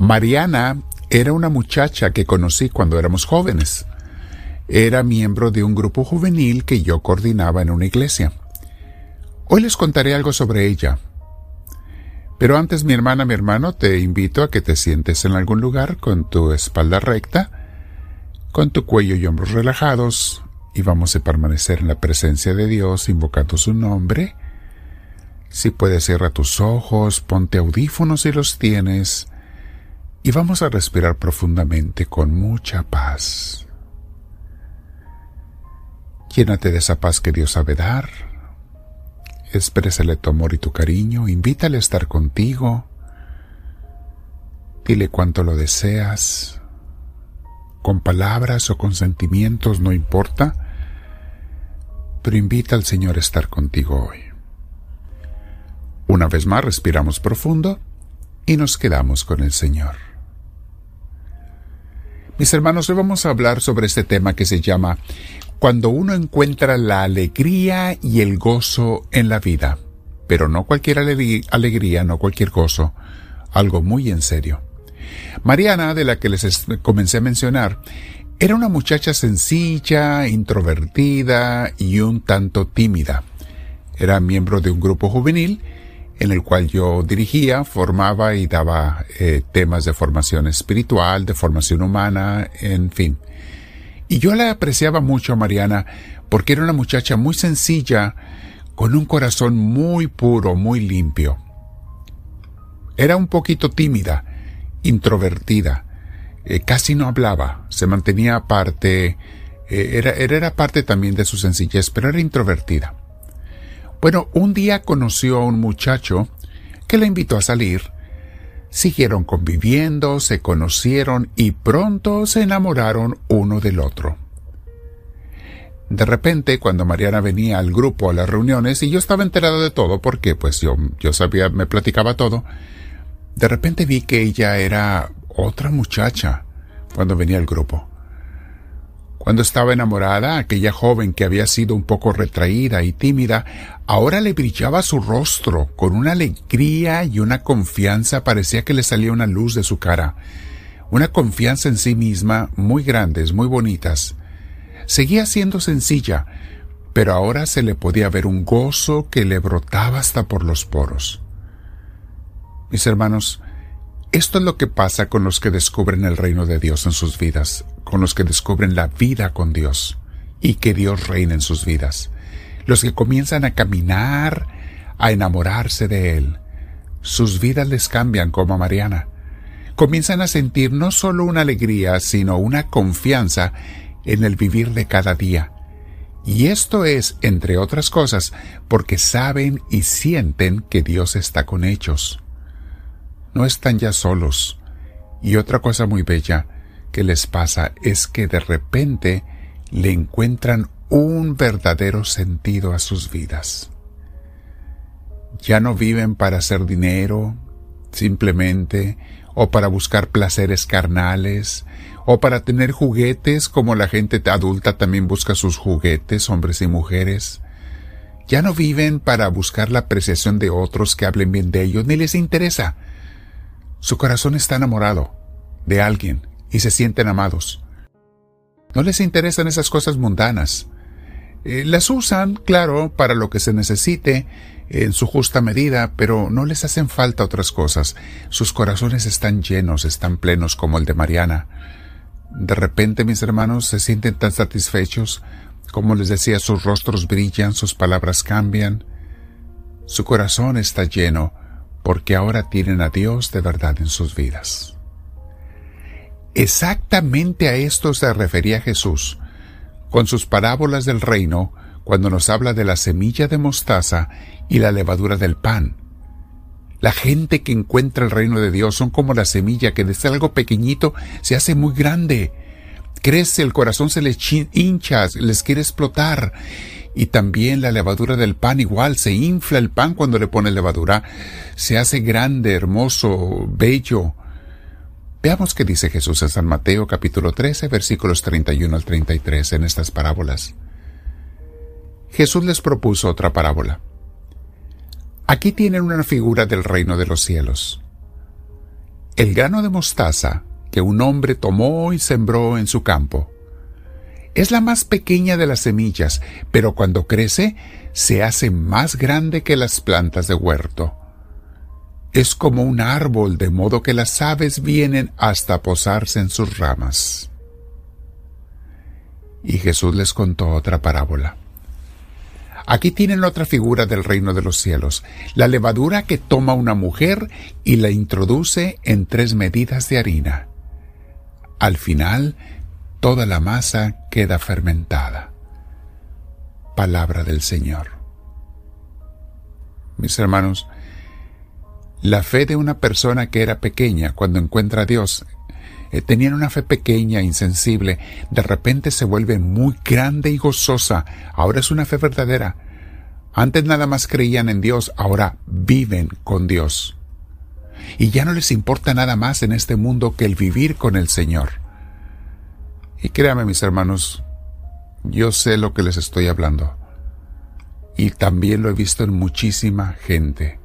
Mariana era una muchacha que conocí cuando éramos jóvenes. Era miembro de un grupo juvenil que yo coordinaba en una iglesia. Hoy les contaré algo sobre ella. Pero antes, mi hermana, mi hermano, te invito a que te sientes en algún lugar con tu espalda recta, con tu cuello y hombros relajados, y vamos a permanecer en la presencia de Dios invocando su nombre. Si puedes, cierra tus ojos, ponte audífonos si los tienes, y vamos a respirar profundamente con mucha paz. Llénate de esa paz que Dios sabe dar. Exprésale tu amor y tu cariño, invítale a estar contigo. Dile cuánto lo deseas con palabras o con sentimientos, no importa, pero invita al Señor a estar contigo hoy. Una vez más respiramos profundo y nos quedamos con el Señor. Mis hermanos, hoy vamos a hablar sobre este tema que se llama Cuando uno encuentra la alegría y el gozo en la vida, pero no cualquier alegría, no cualquier gozo, algo muy en serio. Mariana, de la que les comencé a mencionar, era una muchacha sencilla, introvertida y un tanto tímida. Era miembro de un grupo juvenil en el cual yo dirigía, formaba y daba eh, temas de formación espiritual, de formación humana, en fin. Y yo la apreciaba mucho a Mariana porque era una muchacha muy sencilla, con un corazón muy puro, muy limpio. Era un poquito tímida, introvertida, eh, casi no hablaba, se mantenía aparte, eh, era, era parte también de su sencillez, pero era introvertida. Bueno, un día conoció a un muchacho que la invitó a salir. Siguieron conviviendo, se conocieron y pronto se enamoraron uno del otro. De repente, cuando Mariana venía al grupo a las reuniones y yo estaba enterado de todo porque pues yo, yo sabía, me platicaba todo, de repente vi que ella era otra muchacha cuando venía al grupo. Cuando estaba enamorada, aquella joven que había sido un poco retraída y tímida, ahora le brillaba su rostro con una alegría y una confianza, parecía que le salía una luz de su cara, una confianza en sí misma muy grandes, muy bonitas. Seguía siendo sencilla, pero ahora se le podía ver un gozo que le brotaba hasta por los poros. Mis hermanos, esto es lo que pasa con los que descubren el reino de Dios en sus vidas, con los que descubren la vida con Dios y que Dios reina en sus vidas. Los que comienzan a caminar, a enamorarse de Él. Sus vidas les cambian como a Mariana. Comienzan a sentir no solo una alegría, sino una confianza en el vivir de cada día. Y esto es, entre otras cosas, porque saben y sienten que Dios está con ellos no están ya solos. Y otra cosa muy bella que les pasa es que de repente le encuentran un verdadero sentido a sus vidas. Ya no viven para hacer dinero, simplemente, o para buscar placeres carnales, o para tener juguetes como la gente adulta también busca sus juguetes, hombres y mujeres. Ya no viven para buscar la apreciación de otros que hablen bien de ellos, ni les interesa. Su corazón está enamorado de alguien y se sienten amados. No les interesan esas cosas mundanas. Eh, las usan, claro, para lo que se necesite, en su justa medida, pero no les hacen falta otras cosas. Sus corazones están llenos, están plenos como el de Mariana. De repente, mis hermanos, se sienten tan satisfechos, como les decía, sus rostros brillan, sus palabras cambian. Su corazón está lleno porque ahora tienen a Dios de verdad en sus vidas. Exactamente a esto se refería Jesús con sus parábolas del reino cuando nos habla de la semilla de mostaza y la levadura del pan. La gente que encuentra el reino de Dios son como la semilla que desde algo pequeñito se hace muy grande. Crece, el corazón se les hincha, les quiere explotar y también la levadura del pan igual, se infla el pan cuando le pone levadura, se hace grande, hermoso, bello. Veamos qué dice Jesús en San Mateo capítulo 13 versículos 31 al 33 en estas parábolas. Jesús les propuso otra parábola. Aquí tienen una figura del reino de los cielos. el grano de mostaza que un hombre tomó y sembró en su campo. Es la más pequeña de las semillas, pero cuando crece se hace más grande que las plantas de huerto. Es como un árbol, de modo que las aves vienen hasta posarse en sus ramas. Y Jesús les contó otra parábola. Aquí tienen otra figura del reino de los cielos, la levadura que toma una mujer y la introduce en tres medidas de harina. Al final, toda la masa queda fermentada. Palabra del Señor. Mis hermanos, la fe de una persona que era pequeña cuando encuentra a Dios, eh, tenían una fe pequeña, insensible, de repente se vuelve muy grande y gozosa. Ahora es una fe verdadera. Antes nada más creían en Dios, ahora viven con Dios. Y ya no les importa nada más en este mundo que el vivir con el Señor. Y créame mis hermanos, yo sé lo que les estoy hablando. Y también lo he visto en muchísima gente.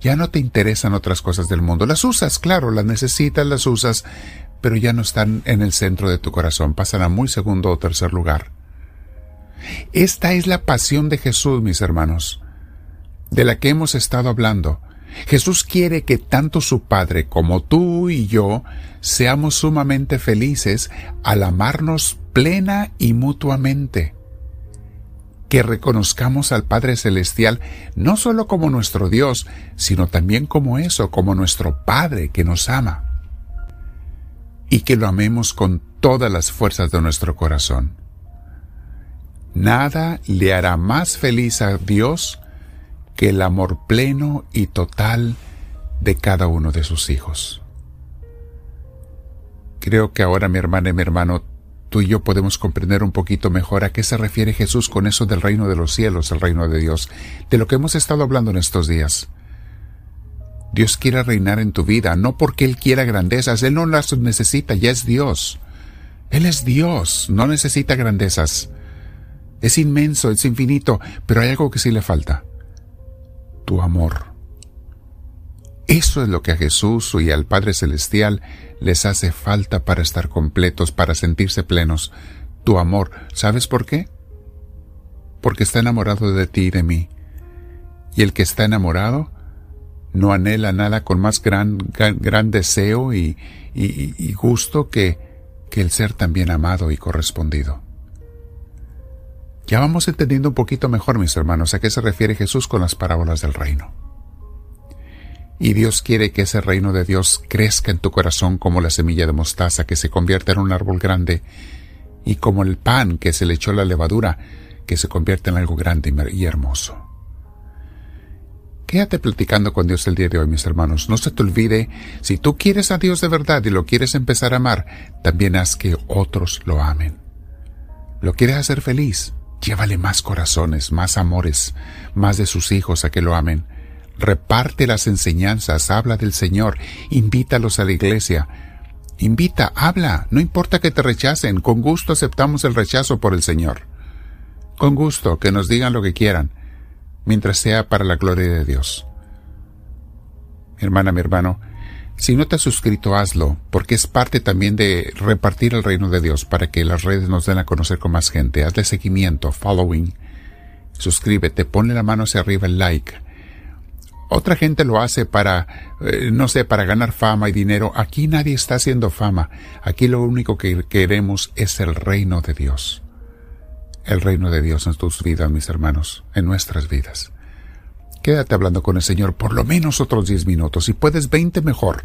Ya no te interesan otras cosas del mundo. Las usas, claro, las necesitas, las usas, pero ya no están en el centro de tu corazón, pasan a muy segundo o tercer lugar. Esta es la pasión de Jesús, mis hermanos, de la que hemos estado hablando. Jesús quiere que tanto su Padre como tú y yo seamos sumamente felices al amarnos plena y mutuamente. Que reconozcamos al Padre Celestial no solo como nuestro Dios, sino también como eso, como nuestro Padre que nos ama. Y que lo amemos con todas las fuerzas de nuestro corazón. Nada le hará más feliz a Dios que el amor pleno y total de cada uno de sus hijos. Creo que ahora mi hermana y mi hermano, tú y yo podemos comprender un poquito mejor a qué se refiere Jesús con eso del reino de los cielos, el reino de Dios, de lo que hemos estado hablando en estos días. Dios quiere reinar en tu vida, no porque Él quiera grandezas, Él no las necesita, ya es Dios. Él es Dios, no necesita grandezas. Es inmenso, es infinito, pero hay algo que sí le falta tu amor. Eso es lo que a Jesús y al Padre Celestial les hace falta para estar completos, para sentirse plenos. Tu amor. ¿Sabes por qué? Porque está enamorado de ti y de mí. Y el que está enamorado no anhela nada con más gran, gran, deseo y, y gusto que, que el ser también amado y correspondido. Ya vamos entendiendo un poquito mejor, mis hermanos, a qué se refiere Jesús con las parábolas del reino. Y Dios quiere que ese reino de Dios crezca en tu corazón como la semilla de mostaza que se convierte en un árbol grande y como el pan que se le echó la levadura que se convierte en algo grande y hermoso. Quédate platicando con Dios el día de hoy, mis hermanos. No se te olvide, si tú quieres a Dios de verdad y lo quieres empezar a amar, también haz que otros lo amen. ¿Lo quieres hacer feliz? Llévale más corazones, más amores, más de sus hijos a que lo amen. Reparte las enseñanzas, habla del Señor, invítalos a la iglesia. Invita, habla, no importa que te rechacen, con gusto aceptamos el rechazo por el Señor. Con gusto, que nos digan lo que quieran, mientras sea para la gloria de Dios. Mi hermana, mi hermano, si no te has suscrito, hazlo, porque es parte también de repartir el reino de Dios para que las redes nos den a conocer con más gente. Hazle seguimiento, following, suscríbete, ponle la mano hacia arriba el like. Otra gente lo hace para, eh, no sé, para ganar fama y dinero. Aquí nadie está haciendo fama. Aquí lo único que queremos es el reino de Dios. El reino de Dios en tus vidas, mis hermanos, en nuestras vidas. Quédate hablando con el Señor por lo menos otros diez minutos. Si puedes veinte, mejor.